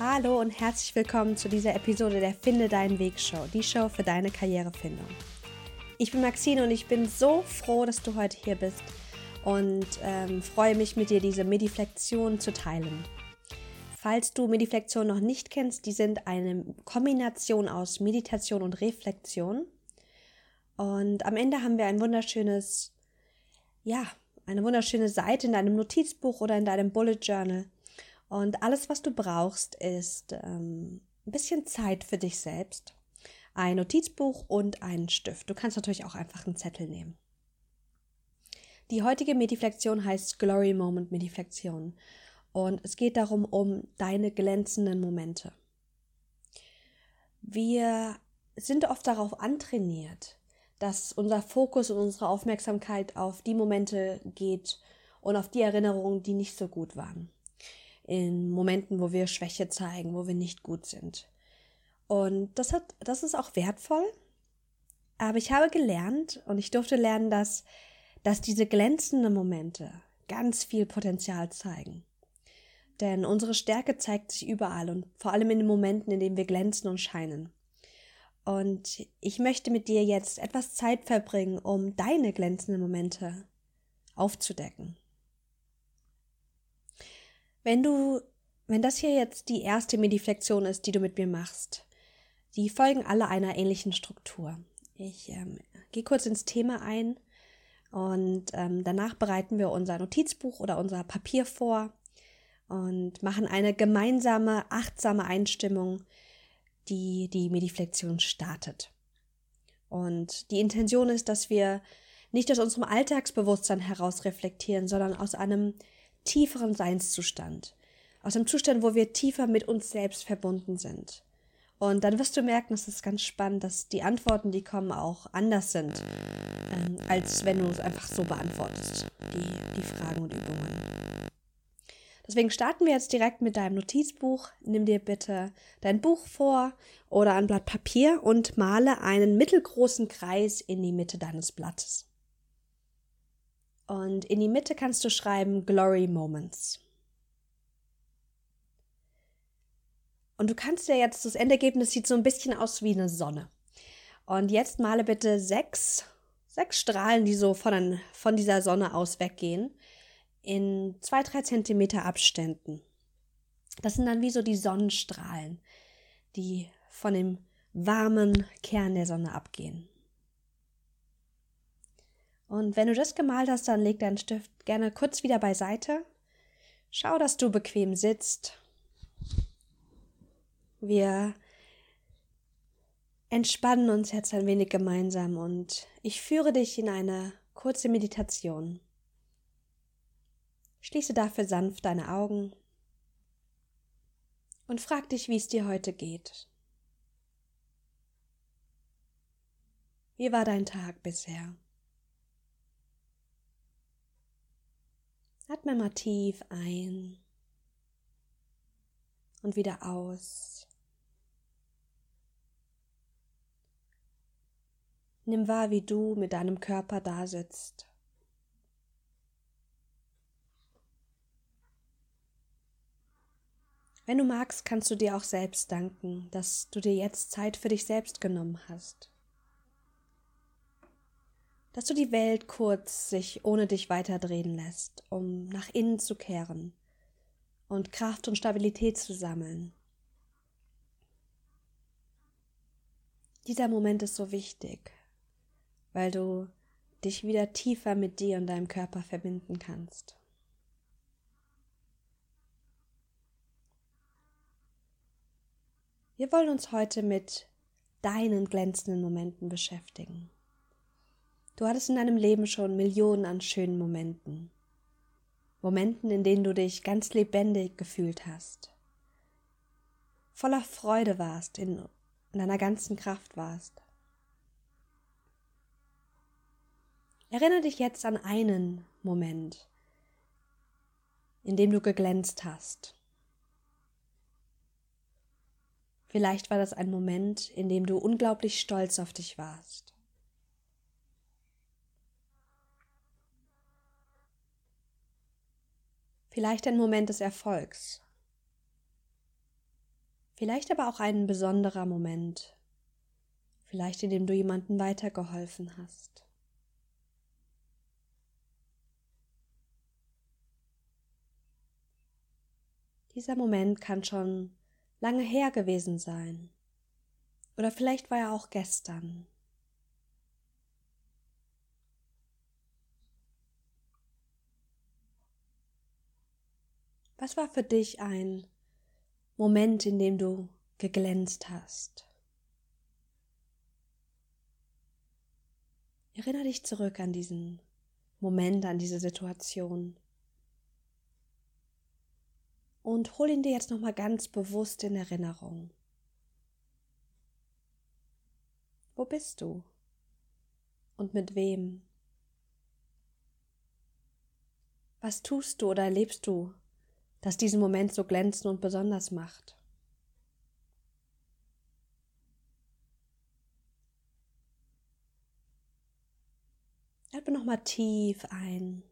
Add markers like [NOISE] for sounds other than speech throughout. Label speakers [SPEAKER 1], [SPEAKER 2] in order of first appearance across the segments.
[SPEAKER 1] Hallo und herzlich willkommen zu dieser Episode der Finde deinen Weg Show, die Show für deine Karrierefindung. Ich bin Maxine und ich bin so froh, dass du heute hier bist und ähm, freue mich mit dir diese Mediflexion zu teilen. Falls du Mediflexion noch nicht kennst, die sind eine Kombination aus Meditation und Reflexion. Und am Ende haben wir ein wunderschönes, ja, eine wunderschöne Seite in deinem Notizbuch oder in deinem Bullet Journal. Und alles, was du brauchst, ist ähm, ein bisschen Zeit für dich selbst, ein Notizbuch und einen Stift. Du kannst natürlich auch einfach einen Zettel nehmen. Die heutige Mediflexion heißt Glory Moment Mediflexion. Und es geht darum, um deine glänzenden Momente. Wir sind oft darauf antrainiert, dass unser Fokus und unsere Aufmerksamkeit auf die Momente geht und auf die Erinnerungen, die nicht so gut waren. In Momenten, wo wir Schwäche zeigen, wo wir nicht gut sind. Und das hat, das ist auch wertvoll. Aber ich habe gelernt und ich durfte lernen, dass, dass diese glänzenden Momente ganz viel Potenzial zeigen. Denn unsere Stärke zeigt sich überall und vor allem in den Momenten, in denen wir glänzen und scheinen. Und ich möchte mit dir jetzt etwas Zeit verbringen, um deine glänzenden Momente aufzudecken. Wenn du, wenn das hier jetzt die erste Mediflexion ist, die du mit mir machst, die folgen alle einer ähnlichen Struktur. Ich ähm, gehe kurz ins Thema ein und ähm, danach bereiten wir unser Notizbuch oder unser Papier vor und machen eine gemeinsame, achtsame Einstimmung die die Mediflexion startet. Und die Intention ist, dass wir nicht aus unserem Alltagsbewusstsein heraus reflektieren, sondern aus einem tieferen Seinszustand. Aus einem Zustand, wo wir tiefer mit uns selbst verbunden sind. Und dann wirst du merken, es ist ganz spannend, dass die Antworten, die kommen, auch anders sind, ähm, als wenn du es einfach so beantwortest, die, die Fragen und Übungen. Deswegen starten wir jetzt direkt mit deinem Notizbuch. Nimm dir bitte dein Buch vor oder ein Blatt Papier und male einen mittelgroßen Kreis in die Mitte deines Blattes. Und in die Mitte kannst du schreiben Glory Moments. Und du kannst dir jetzt, das Endergebnis sieht so ein bisschen aus wie eine Sonne. Und jetzt male bitte sechs, sechs Strahlen, die so von, von dieser Sonne aus weggehen in zwei, drei Zentimeter Abständen. Das sind dann wie so die Sonnenstrahlen, die von dem warmen Kern der Sonne abgehen. Und wenn du das gemalt hast, dann leg deinen Stift gerne kurz wieder beiseite. Schau, dass du bequem sitzt. Wir entspannen uns jetzt ein wenig gemeinsam und ich führe dich in eine kurze Meditation. Schließe dafür sanft deine Augen und frag dich, wie es dir heute geht. Wie war dein Tag bisher? Atme mal tief ein und wieder aus. Nimm wahr, wie du mit deinem Körper da sitzt. Wenn du magst, kannst du dir auch selbst danken, dass du dir jetzt Zeit für dich selbst genommen hast. Dass du die Welt kurz sich ohne dich weiterdrehen lässt, um nach innen zu kehren und Kraft und Stabilität zu sammeln. Dieser Moment ist so wichtig, weil du dich wieder tiefer mit dir und deinem Körper verbinden kannst. Wir wollen uns heute mit deinen glänzenden Momenten beschäftigen. Du hattest in deinem Leben schon Millionen an schönen Momenten. Momenten, in denen du dich ganz lebendig gefühlt hast. Voller Freude warst, in, in deiner ganzen Kraft warst. Erinnere dich jetzt an einen Moment, in dem du geglänzt hast. Vielleicht war das ein Moment, in dem du unglaublich stolz auf dich warst. Vielleicht ein Moment des Erfolgs. Vielleicht aber auch ein besonderer Moment, vielleicht in dem du jemandem weitergeholfen hast. Dieser Moment kann schon lange her gewesen sein. Oder vielleicht war er auch gestern. Was war für dich ein Moment, in dem du geglänzt hast? Erinnere dich zurück an diesen Moment, an diese Situation. Und hol ihn dir jetzt nochmal ganz bewusst in Erinnerung. Wo bist du? Und mit wem? Was tust du oder erlebst du das diesen Moment so glänzend und besonders macht. Atme nochmal tief ein.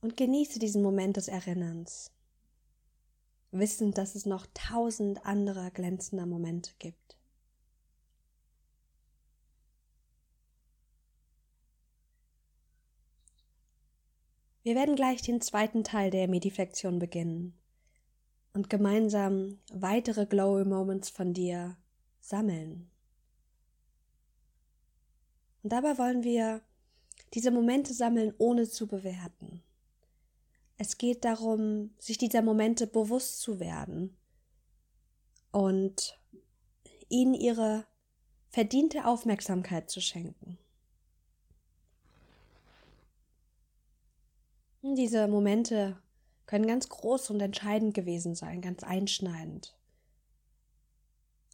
[SPEAKER 1] Und genieße diesen Moment des Erinnerns, wissend, dass es noch tausend andere glänzender Momente gibt. Wir werden gleich den zweiten Teil der Mediflexion beginnen und gemeinsam weitere Glowy Moments von dir sammeln. Und dabei wollen wir diese Momente sammeln, ohne zu bewerten. Es geht darum, sich dieser Momente bewusst zu werden und ihnen ihre verdiente Aufmerksamkeit zu schenken. Diese Momente können ganz groß und entscheidend gewesen sein, ganz einschneidend.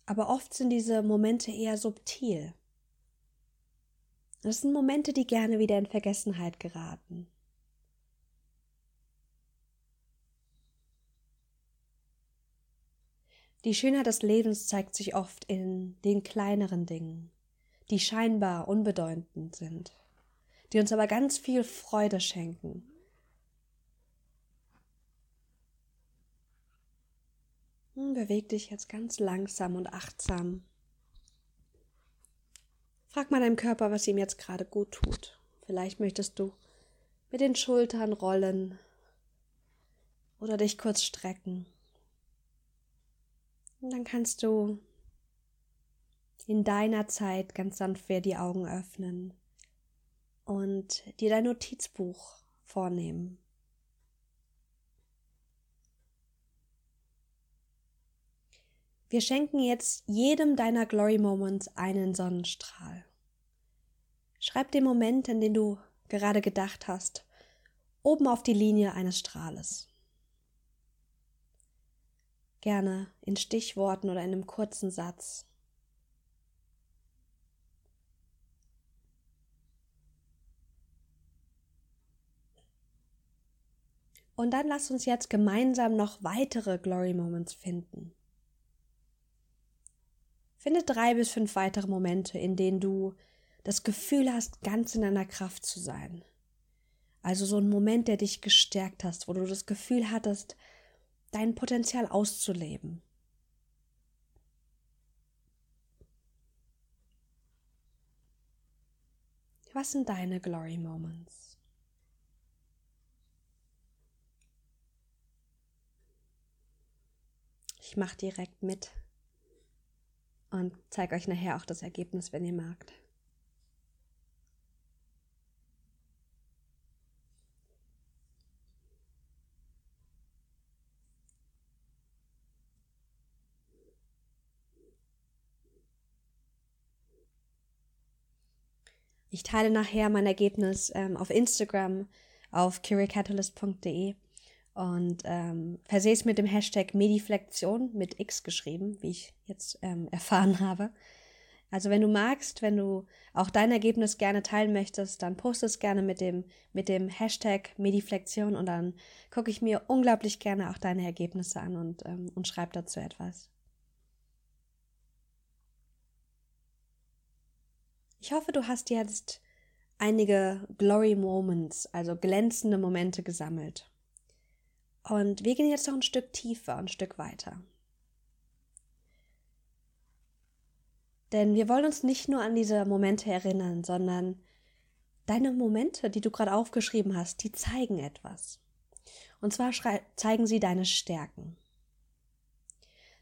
[SPEAKER 1] Aber oft sind diese Momente eher subtil. Das sind Momente, die gerne wieder in Vergessenheit geraten. Die Schönheit des Lebens zeigt sich oft in den kleineren Dingen, die scheinbar unbedeutend sind, die uns aber ganz viel Freude schenken beweg dich jetzt ganz langsam und achtsam. Frag mal deinem Körper, was ihm jetzt gerade gut tut. Vielleicht möchtest du mit den Schultern rollen oder dich kurz strecken. Und dann kannst du in deiner Zeit ganz sanft wieder die Augen öffnen und dir dein Notizbuch vornehmen. Wir schenken jetzt jedem deiner Glory Moments einen Sonnenstrahl. Schreib den Moment, an den du gerade gedacht hast, oben auf die Linie eines Strahles. Gerne in Stichworten oder in einem kurzen Satz. Und dann lass uns jetzt gemeinsam noch weitere Glory Moments finden. Finde drei bis fünf weitere Momente, in denen du das Gefühl hast, ganz in deiner Kraft zu sein. Also so ein Moment, der dich gestärkt hast, wo du das Gefühl hattest, dein Potenzial auszuleben. Was sind deine Glory Moments? Ich mache direkt mit und zeige euch nachher auch das Ergebnis, wenn ihr magt. Ich teile nachher mein Ergebnis ähm, auf Instagram auf curicatalyst.de und ähm, versehe es mit dem Hashtag Mediflexion mit X geschrieben, wie ich jetzt ähm, [LAUGHS] erfahren habe. Also wenn du magst, wenn du auch dein Ergebnis gerne teilen möchtest, dann poste es gerne mit dem, mit dem Hashtag Mediflexion und dann gucke ich mir unglaublich gerne auch deine Ergebnisse an und, ähm, und schreibe dazu etwas. Ich hoffe, du hast jetzt einige Glory Moments, also glänzende Momente gesammelt. Und wir gehen jetzt noch ein Stück tiefer, ein Stück weiter. Denn wir wollen uns nicht nur an diese Momente erinnern, sondern deine Momente, die du gerade aufgeschrieben hast, die zeigen etwas. Und zwar zeigen sie deine Stärken.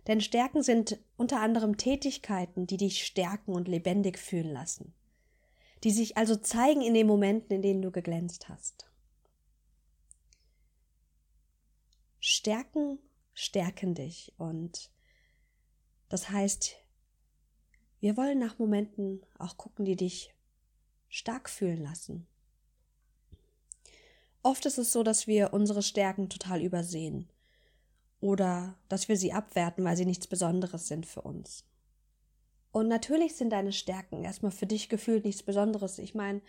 [SPEAKER 1] Denn Stärken sind unter anderem Tätigkeiten, die dich stärken und lebendig fühlen lassen, die sich also zeigen in den Momenten, in denen du geglänzt hast. Stärken stärken dich und das heißt, wir wollen nach Momenten auch gucken, die dich stark fühlen lassen. Oft ist es so, dass wir unsere Stärken total übersehen oder dass wir sie abwerten, weil sie nichts Besonderes sind für uns. Und natürlich sind deine Stärken erstmal für dich gefühlt nichts Besonderes. Ich meine,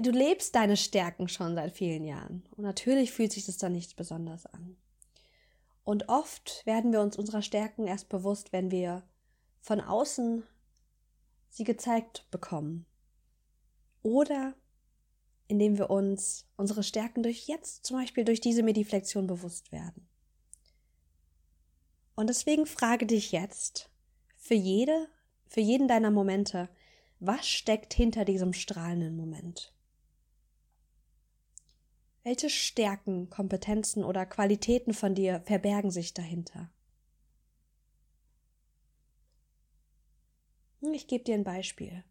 [SPEAKER 1] du lebst deine Stärken schon seit vielen Jahren. Und natürlich fühlt sich das dann nichts Besonderes an. Und oft werden wir uns unserer Stärken erst bewusst, wenn wir von außen sie gezeigt bekommen. Oder indem wir uns unsere Stärken durch jetzt, zum Beispiel durch diese Mediflexion bewusst werden. Und deswegen frage dich jetzt für jede, für jeden deiner Momente, was steckt hinter diesem strahlenden Moment? Welche Stärken, Kompetenzen oder Qualitäten von dir verbergen sich dahinter? Hm, ich gebe dir ein Beispiel.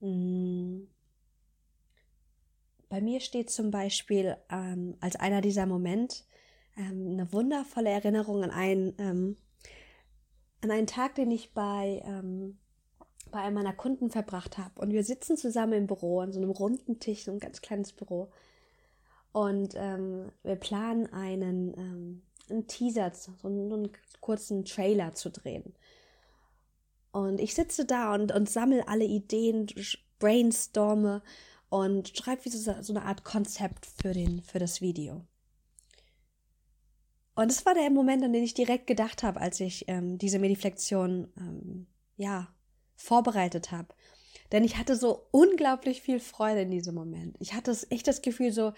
[SPEAKER 1] Hm. Bei mir steht zum Beispiel ähm, als einer dieser Momente ähm, eine wundervolle Erinnerung an einen, ähm, an einen Tag, den ich bei, ähm, bei einem meiner Kunden verbracht habe. Und wir sitzen zusammen im Büro, an so einem runden Tisch, so ein ganz kleines Büro. Und ähm, wir planen einen, ähm, einen Teaser, so einen, einen kurzen Trailer zu drehen. Und ich sitze da und, und sammle alle Ideen, brainstorme und schreibe wie so, so eine Art Konzept für, den, für das Video. Und es war der Moment, an den ich direkt gedacht habe, als ich ähm, diese Mediflexion ähm, ja, vorbereitet habe. Denn ich hatte so unglaublich viel Freude in diesem Moment. Ich hatte echt das Gefühl, so,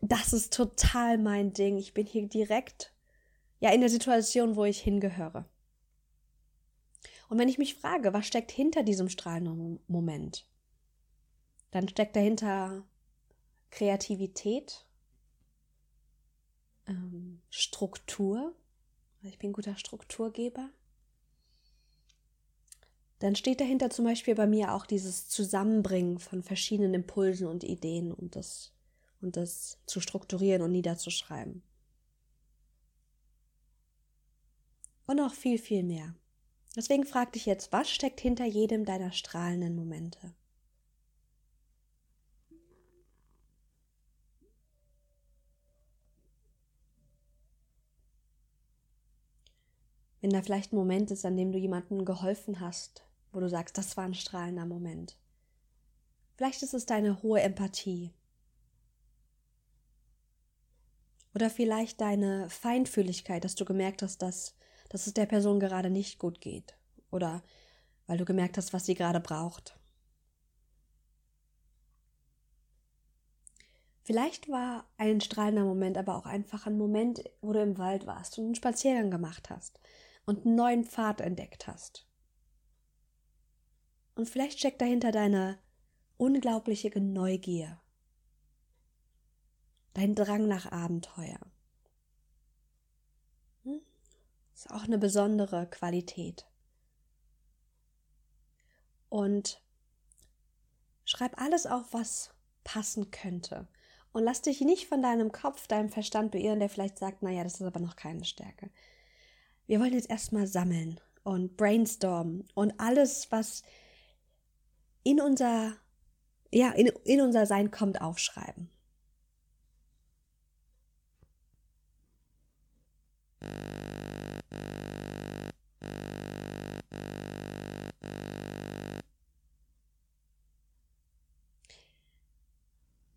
[SPEAKER 1] das ist total mein Ding. Ich bin hier direkt ja in der Situation, wo ich hingehöre. Und wenn ich mich frage, was steckt hinter diesem strahlenden Moment, dann steckt dahinter Kreativität, ähm, Struktur. Ich bin ein guter Strukturgeber. Dann steht dahinter zum Beispiel bei mir auch dieses Zusammenbringen von verschiedenen Impulsen und Ideen und das, und das zu strukturieren und niederzuschreiben. Und noch viel, viel mehr. Deswegen frag dich jetzt, was steckt hinter jedem deiner strahlenden Momente? Wenn da vielleicht ein Moment ist, an dem du jemandem geholfen hast, wo du sagst, das war ein strahlender Moment. Vielleicht ist es deine hohe Empathie. Oder vielleicht deine Feinfühligkeit, dass du gemerkt hast, dass dass es der Person gerade nicht gut geht oder weil du gemerkt hast, was sie gerade braucht. Vielleicht war ein strahlender Moment aber auch einfach ein Moment, wo du im Wald warst und einen Spaziergang gemacht hast und einen neuen Pfad entdeckt hast. Und vielleicht steckt dahinter deine unglaubliche Neugier, dein Drang nach Abenteuer. ist auch eine besondere Qualität. Und schreib alles auf, was passen könnte. Und lass dich nicht von deinem Kopf, deinem Verstand beirren, der vielleicht sagt, naja, das ist aber noch keine Stärke. Wir wollen jetzt erstmal sammeln und brainstormen und alles, was in unser, ja, in, in unser Sein kommt, aufschreiben.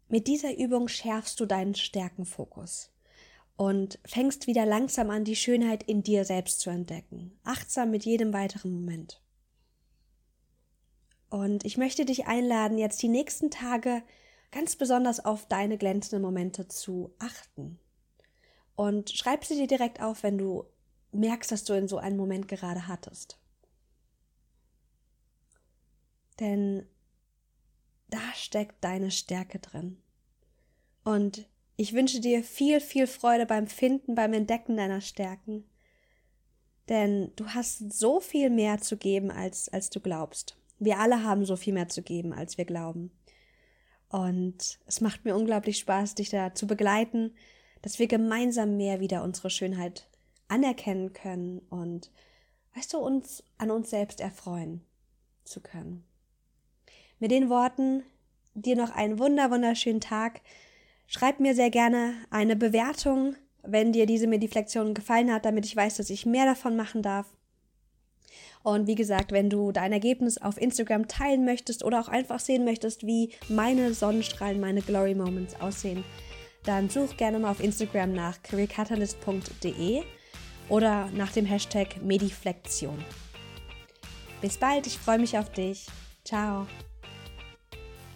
[SPEAKER 1] Mit dieser Übung schärfst du deinen Stärkenfokus und fängst wieder langsam an, die Schönheit in dir selbst zu entdecken, achtsam mit jedem weiteren Moment. Und ich möchte dich einladen, jetzt die nächsten Tage ganz besonders auf deine glänzenden Momente zu achten. Und schreib sie dir direkt auf, wenn du merkst, dass du in so einen Moment gerade hattest. Denn da steckt deine Stärke drin. Und ich wünsche dir viel, viel Freude beim Finden, beim Entdecken deiner Stärken. Denn du hast so viel mehr zu geben, als, als du glaubst. Wir alle haben so viel mehr zu geben, als wir glauben. Und es macht mir unglaublich Spaß, dich da zu begleiten, dass wir gemeinsam mehr wieder unsere Schönheit anerkennen können und, weißt du, uns an uns selbst erfreuen zu können. Mit den Worten dir noch einen wunder wunderschönen Tag. Schreib mir sehr gerne eine Bewertung, wenn dir diese Mediflexion gefallen hat, damit ich weiß, dass ich mehr davon machen darf. Und wie gesagt, wenn du dein Ergebnis auf Instagram teilen möchtest oder auch einfach sehen möchtest, wie meine Sonnenstrahlen, meine Glory Moments aussehen, dann such gerne mal auf Instagram nach careercatalyst.de oder nach dem Hashtag Mediflexion. Bis bald, ich freue mich auf dich. Ciao.